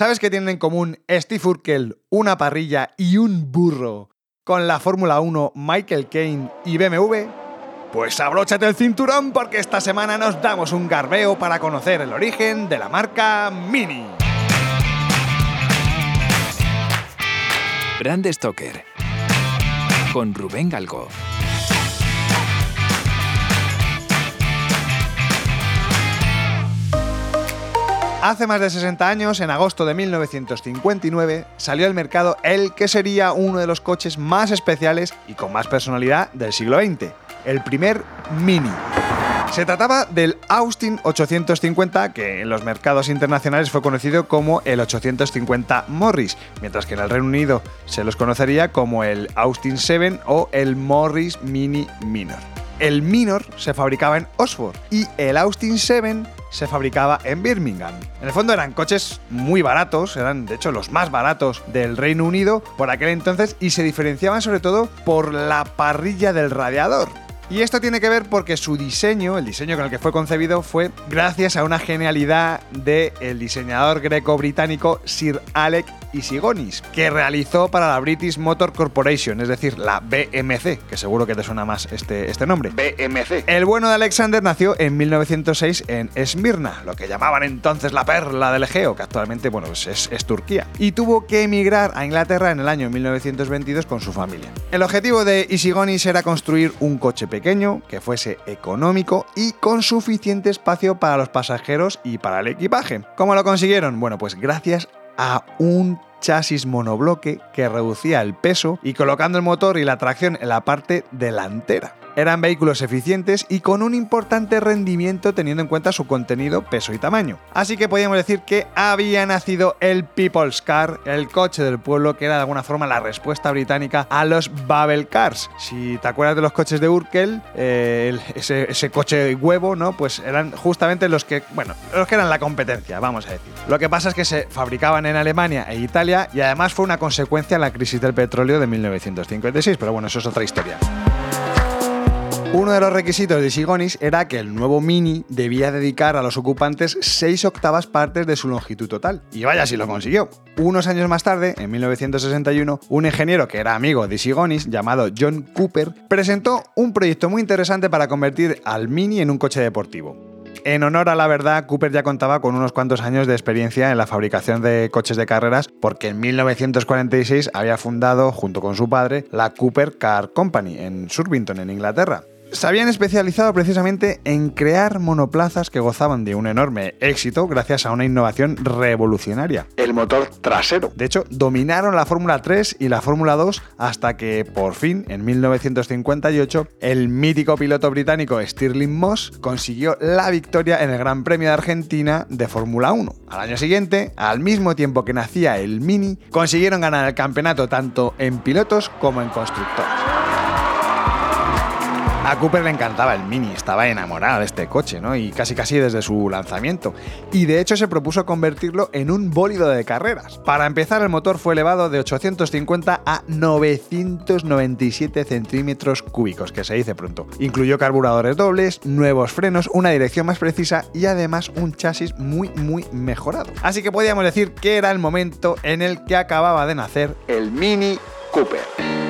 ¿Sabes qué tienen en común Steve Urkel, una parrilla y un burro con la Fórmula 1 Michael Kane y BMW? Pues abróchate el cinturón porque esta semana nos damos un garbeo para conocer el origen de la marca Mini. Brand Stoker con Rubén Galgo. Hace más de 60 años, en agosto de 1959, salió al mercado el que sería uno de los coches más especiales y con más personalidad del siglo XX, el primer Mini. Se trataba del Austin 850, que en los mercados internacionales fue conocido como el 850 Morris, mientras que en el Reino Unido se los conocería como el Austin 7 o el Morris Mini Minor. El Minor se fabricaba en Oxford y el Austin 7 se fabricaba en Birmingham. En el fondo eran coches muy baratos, eran de hecho los más baratos del Reino Unido por aquel entonces y se diferenciaban sobre todo por la parrilla del radiador. Y esto tiene que ver porque su diseño, el diseño con el que fue concebido, fue gracias a una genialidad del diseñador greco-británico Sir Alec Isigonis, que realizó para la British Motor Corporation, es decir, la BMC, que seguro que te suena más este, este nombre. BMC. El bueno de Alexander nació en 1906 en Esmirna, lo que llamaban entonces la perla del Egeo, que actualmente bueno, pues es, es Turquía, y tuvo que emigrar a Inglaterra en el año 1922 con su familia. El objetivo de Isigonis era construir un coche pequeño, que fuese económico y con suficiente espacio para los pasajeros y para el equipaje. ¿Cómo lo consiguieron? Bueno, pues gracias a un chasis monobloque que reducía el peso y colocando el motor y la tracción en la parte delantera. Eran vehículos eficientes y con un importante rendimiento teniendo en cuenta su contenido, peso y tamaño. Así que podríamos decir que había nacido el People's Car, el coche del pueblo que era de alguna forma la respuesta británica a los Babel Cars. Si te acuerdas de los coches de Urkel, eh, ese, coche huevo, ¿no? Pues eran justamente los que, bueno, los que eran la competencia, vamos a decir. Lo que pasa es que se fabricaban en Alemania e Italia y además fue una consecuencia de la crisis del petróleo de 1956, pero bueno, eso es otra historia. Uno de los requisitos de Sigonis era que el nuevo Mini debía dedicar a los ocupantes 6 octavas partes de su longitud total. Y vaya si lo consiguió. Unos años más tarde, en 1961, un ingeniero que era amigo de Sigonis, llamado John Cooper, presentó un proyecto muy interesante para convertir al Mini en un coche deportivo. En honor a la verdad, Cooper ya contaba con unos cuantos años de experiencia en la fabricación de coches de carreras porque en 1946 había fundado, junto con su padre, la Cooper Car Company en Surbiton, en Inglaterra. Se habían especializado precisamente en crear monoplazas que gozaban de un enorme éxito gracias a una innovación revolucionaria. El motor trasero. De hecho, dominaron la Fórmula 3 y la Fórmula 2 hasta que, por fin, en 1958, el mítico piloto británico Stirling Moss consiguió la victoria en el Gran Premio de Argentina de Fórmula 1. Al año siguiente, al mismo tiempo que nacía el Mini, consiguieron ganar el campeonato tanto en pilotos como en constructores. A Cooper le encantaba el Mini, estaba enamorado de este coche, ¿no? Y casi casi desde su lanzamiento. Y de hecho se propuso convertirlo en un bólido de carreras. Para empezar, el motor fue elevado de 850 a 997 centímetros cúbicos, que se dice pronto. Incluyó carburadores dobles, nuevos frenos, una dirección más precisa y además un chasis muy muy mejorado. Así que podíamos decir que era el momento en el que acababa de nacer El Mini Cooper.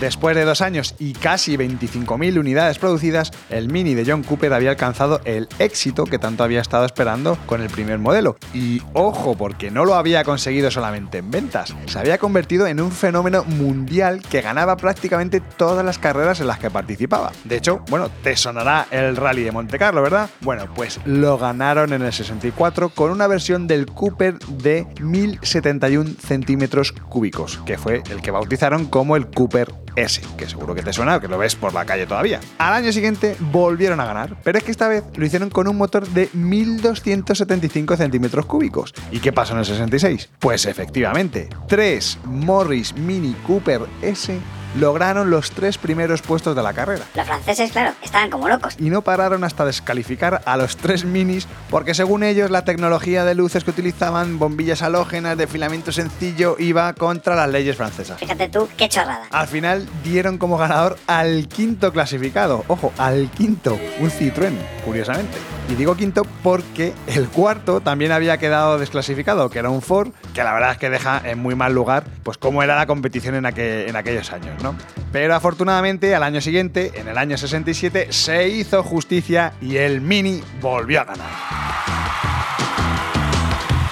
Después de dos años y casi 25.000 unidades producidas, el Mini de John Cooper había alcanzado el éxito que tanto había estado esperando con el primer modelo. Y ojo, porque no lo había conseguido solamente en ventas, se había convertido en un fenómeno mundial que ganaba prácticamente todas las carreras en las que participaba. De hecho, bueno, te sonará el Rally de Monte Carlo, ¿verdad? Bueno, pues lo ganaron en el 64 con una versión del Cooper de 1071 centímetros cúbicos, que fue el que bautizaron como el Cooper S, que seguro que te suena, que lo ves por la calle todavía. Al año siguiente volvieron a ganar, pero es que esta vez lo hicieron con un motor de 1275 centímetros cúbicos. ¿Y qué pasó en el 66? Pues efectivamente, tres Morris Mini Cooper S lograron los tres primeros puestos de la carrera. Los franceses, claro, estaban como locos. Y no pararon hasta descalificar a los tres minis porque según ellos la tecnología de luces que utilizaban, bombillas halógenas de filamento sencillo, iba contra las leyes francesas. Fíjate tú, qué chorrada. Al final dieron como ganador al quinto clasificado. Ojo, al quinto, un Citroën, curiosamente. Y digo quinto porque el cuarto también había quedado desclasificado, que era un Ford, que la verdad es que deja en muy mal lugar, pues cómo era la competición en, aquel- en aquellos años, ¿no? Pero afortunadamente al año siguiente, en el año 67, se hizo justicia y el Mini volvió a ganar.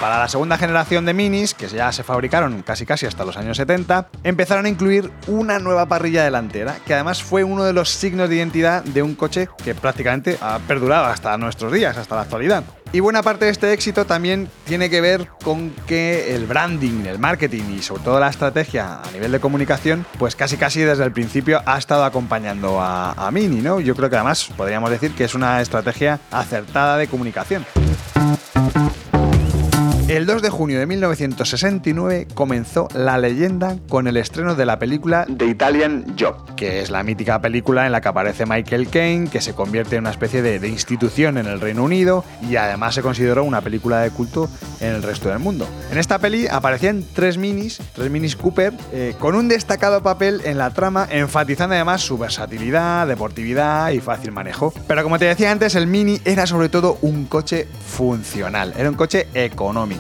Para la segunda generación de minis, que ya se fabricaron casi casi hasta los años 70, empezaron a incluir una nueva parrilla delantera, que además fue uno de los signos de identidad de un coche que prácticamente ha perdurado hasta nuestros días, hasta la actualidad. Y buena parte de este éxito también tiene que ver con que el branding, el marketing y sobre todo la estrategia a nivel de comunicación, pues casi casi desde el principio ha estado acompañando a, a Mini, ¿no? Yo creo que además podríamos decir que es una estrategia acertada de comunicación. El 2 de junio de 1969 comenzó la leyenda con el estreno de la película The Italian Job. que es la mítica película en la que aparece Michael Caine, que se convierte en una especie de, institución en el Reino Unido y además se consideró una película de culto en el resto del mundo. En esta peli aparecían tres minis, tres minis Cooper, eh, con un destacado papel en la trama, enfatizando además su versatilidad, deportividad y fácil manejo. Pero como te decía antes, el Mini era sobre todo un coche funcional, era un coche económico.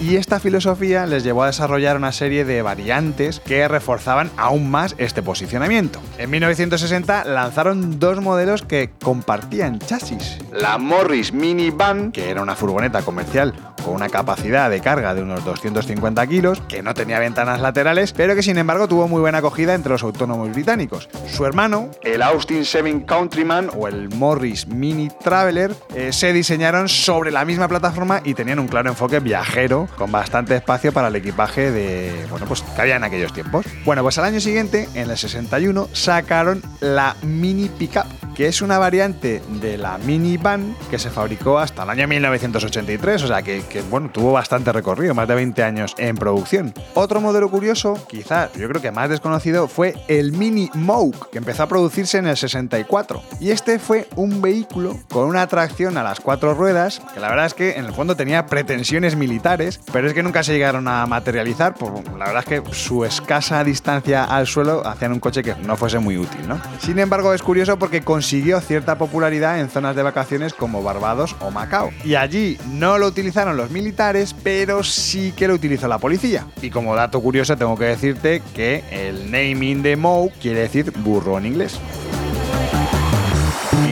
Y esta filosofía les llevó a desarrollar una serie de variantes que reforzaban aún más este posicionamiento. En 1960 lanzaron dos modelos que compartían chasis, La Morris Minivan, que era una furgoneta comercial con una capacidad de carga de unos 250 kilos, que no tenía ventanas laterales, pero que sin embargo tuvo muy buena acogida entre los autónomos británicos. Su hermano, el Austin 7 Countryman o el Morris Mini Traveler eh, se diseñaron sobre la misma plataforma y tenían un claro enfoque viajero con bastante espacio para el equipaje de bueno pues que había en aquellos tiempos. Bueno, pues al año siguiente, en el 61, sacaron la Mini Pickup, que es una variante de la minivan que se fabricó hasta el año 1983, o sea que, que, bueno, tuvo bastante recorrido, más de 20 años en producción. Otro modelo curioso, quizás yo creo que más desconocido, fue el Mini Moke, que empezó a producirse en el 64. Y este fue un vehículo con una tracción a las cuatro ruedas, que la verdad es que en el fondo tenía pretensiones militares, pero es que nunca se llegaron a materializar, por la verdad es que su escasa distancia al suelo hacían un coche que no fuese muy útil, ¿no? Sin embargo, es curioso porque consiguió cierta popularidad en zonas de vacaciones como Barbados o Macao. Y allí no lo utilizaron militares, pero sí que lo utilizó la policía. Y como dato curioso tengo que decirte que el naming de Moe quiere decir burro en inglés.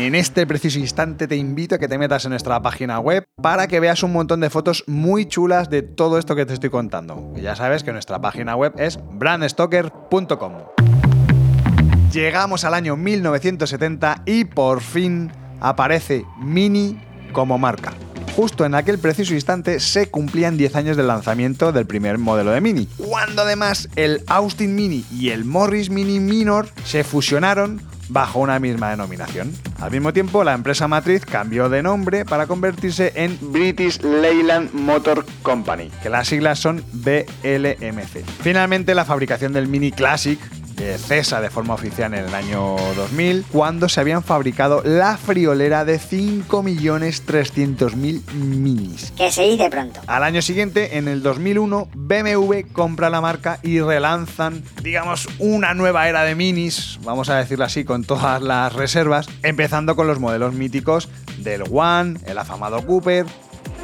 En este preciso instante te invito a que te metas en nuestra página web para que veas un montón de fotos muy chulas de todo esto que te estoy contando. Ya sabes que nuestra página web es brandstoker.com. Llegamos al año 1970 y por fin aparece Mini como marca. Justo en aquel preciso instante se cumplían 10 años del lanzamiento del primer modelo de Mini, cuando además el Austin Mini y el Morris Mini Minor se fusionaron bajo una misma denominación. Al mismo tiempo, la empresa matriz cambió de nombre para convertirse en British Leyland Motor Company. que las siglas son BLMC. Finalmente, la fabricación del Mini Classic eh, cesa de forma oficial en el año 2000, cuando se habían fabricado la friolera de 5.300.000 minis. Que se dice pronto. Al año siguiente, en el 2001, BMW compra la marca y relanzan, digamos, una nueva era de minis, vamos a decirlo así, con todas las reservas, empezando con los modelos míticos del One, el afamado Cooper.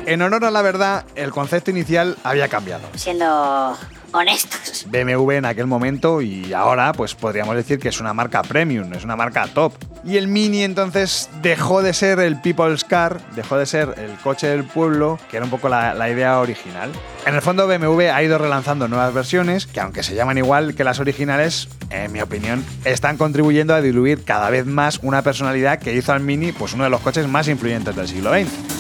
En honor a la verdad, el concepto inicial había cambiado. Siendo honestos. BMW en aquel momento y ahora pues podríamos decir que es una marca premium, es una marca top. Y el Mini entonces dejó de ser el People's Car, dejó de ser el coche del pueblo, que era un poco la, la idea original. En el fondo BMW ha ido relanzando nuevas versiones que aunque se llaman igual que las originales, en mi opinión, están contribuyendo a diluir cada vez más una personalidad que hizo al Mini pues uno de los coches más influyentes del siglo XX.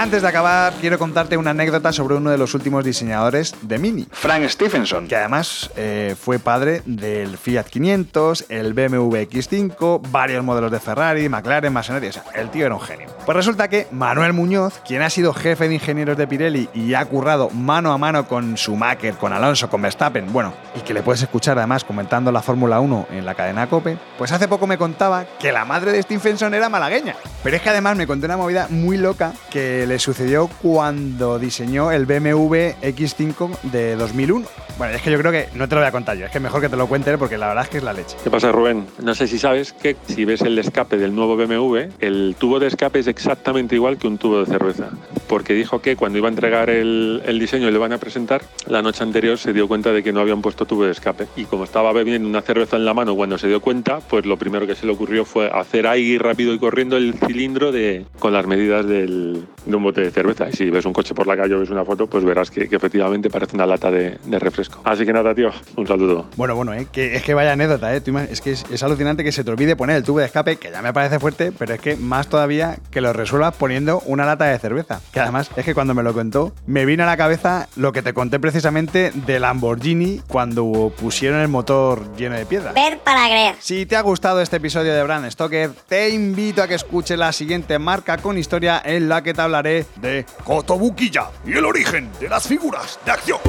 Antes de acabar, quiero contarte una anécdota sobre uno de los últimos diseñadores de Mini. Frank Stephenson. Que además eh, fue padre del Fiat 500, el BMW X5, varios modelos de Ferrari, McLaren, Maserati. O sea, el tío era un genio. Pues resulta que Manuel Muñoz, quien ha sido jefe de ingenieros de Pirelli y ha currado mano a mano con Schumacher, con Alonso, con Verstappen, bueno, y que le puedes escuchar además comentando la Fórmula 1 en la cadena Cope, pues hace poco me contaba que la madre de Stephenson era malagueña. Pero es que además me contó una movida muy loca que le sucedió cuando diseñó el BMW X5 de 2001. Bueno, es que yo creo que no te lo voy a contar yo, es que mejor que te lo cuente porque la verdad es que es la leche. ¿Qué pasa, Rubén? No sé si sabes que si ves el escape del nuevo BMW, el tubo de escape es exactamente igual que un tubo de cerveza. Porque dijo que cuando iba a entregar el, el diseño y lo van a presentar, la noche anterior se dio cuenta de que no habían puesto tubo de escape. Y como estaba bebiendo una cerveza en la mano cuando se dio cuenta, pues lo primero que se le ocurrió fue hacer ahí rápido y corriendo el cilindro de, con las medidas del, de un bote de cerveza. Y si ves un coche por la calle o ves una foto, pues verás que, que efectivamente parece una lata de, de, refresco. Así que nada, tío, un saludo. Bueno, bueno, ¿eh? que, es que vaya anécdota, ¿eh? es que es, es, alucinante que se te olvide poner el tubo de escape, que ya me parece fuerte, pero es que más todavía que lo resuelvas poniendo una lata de cerveza. Que además es que cuando me lo contó, me vino a la cabeza lo que te conté precisamente de Lamborghini cuando pusieron el motor lleno de piedra. Ver para creer. Si te ha gustado este episodio de Brand Stoker, te invito a que escuches la siguiente marca con historia en la que te hablaré de Kotobukiya y el origen de las figuras de acción.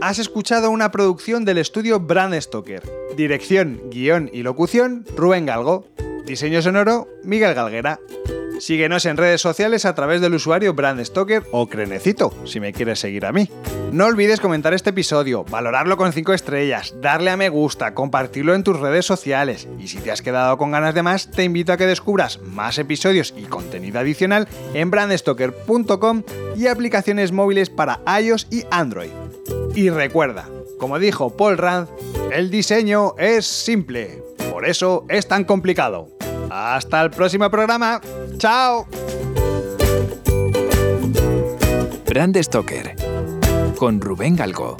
Has escuchado una producción del estudio Brand Stoker. Dirección, guion y locución, Rubén Galgo. Diseño sonoro, Miguel Galguera. Síguenos en redes sociales a través del usuario Brand Stoker o Crenecito, si me quieres seguir a mí. No olvides comentar este episodio, valorarlo con 5 estrellas, darle a me gusta, compartirlo en tus redes sociales. Y si te has quedado con ganas de más, te invito a que descubras más episodios y contenido adicional en brandstoker.com y aplicaciones móviles para iOS y Android. Y recuerda, como dijo Paul Rand, el diseño es simple, por eso es tan complicado. Hasta el próximo programa. ¡Chao! Brand Stoker con Rubén Galgo.